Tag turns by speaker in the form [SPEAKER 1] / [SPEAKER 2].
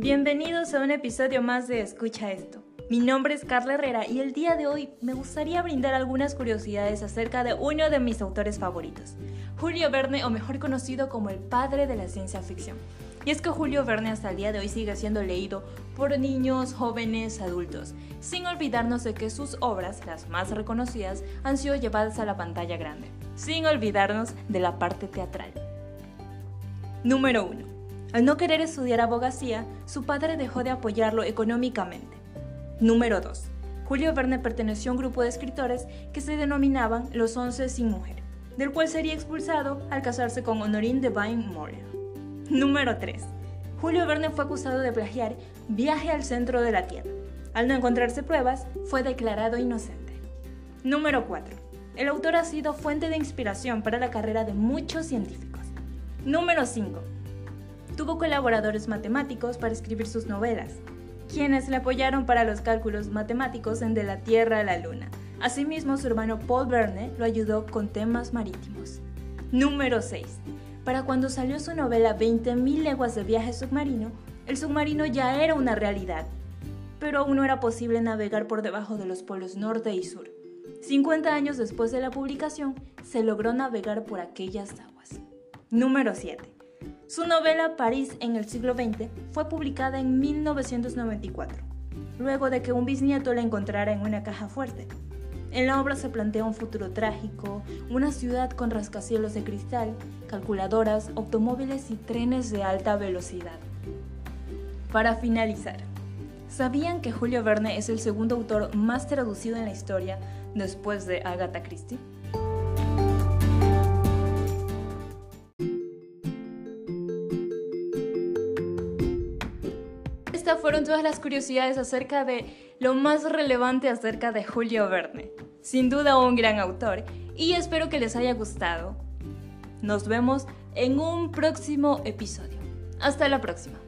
[SPEAKER 1] Bienvenidos a un episodio más de Escucha esto. Mi nombre es Carla Herrera y el día de hoy me gustaría brindar algunas curiosidades acerca de uno de mis autores favoritos, Julio Verne o mejor conocido como el padre de la ciencia ficción. Y es que Julio Verne hasta el día de hoy sigue siendo leído por niños, jóvenes, adultos, sin olvidarnos de que sus obras, las más reconocidas, han sido llevadas a la pantalla grande, sin olvidarnos de la parte teatral. Número 1. Al no querer estudiar abogacía, su padre dejó de apoyarlo económicamente. Número 2. Julio Verne perteneció a un grupo de escritores que se denominaban los Once sin Mujer, del cual sería expulsado al casarse con Honorine Devine Moore. Número 3. Julio Verne fue acusado de plagiar Viaje al centro de la Tierra. Al no encontrarse pruebas, fue declarado inocente. Número 4. El autor ha sido fuente de inspiración para la carrera de muchos científicos. Número 5. Tuvo colaboradores matemáticos para escribir sus novelas, quienes le apoyaron para los cálculos matemáticos en De la Tierra a la Luna. Asimismo, su hermano Paul Verne lo ayudó con temas marítimos. Número 6. Para cuando salió su novela 20.000 leguas de viaje submarino, el submarino ya era una realidad, pero aún no era posible navegar por debajo de los polos norte y sur. 50 años después de la publicación, se logró navegar por aquellas aguas. Número 7. Su novela París en el siglo XX fue publicada en 1994, luego de que un bisnieto la encontrara en una caja fuerte. En la obra se plantea un futuro trágico, una ciudad con rascacielos de cristal, calculadoras, automóviles y trenes de alta velocidad. Para finalizar, ¿sabían que Julio Verne es el segundo autor más traducido en la historia después de Agatha Christie? Fueron todas las curiosidades acerca de lo más relevante acerca de Julio Verne. Sin duda un gran autor y espero que les haya gustado. Nos vemos en un próximo episodio. Hasta la próxima.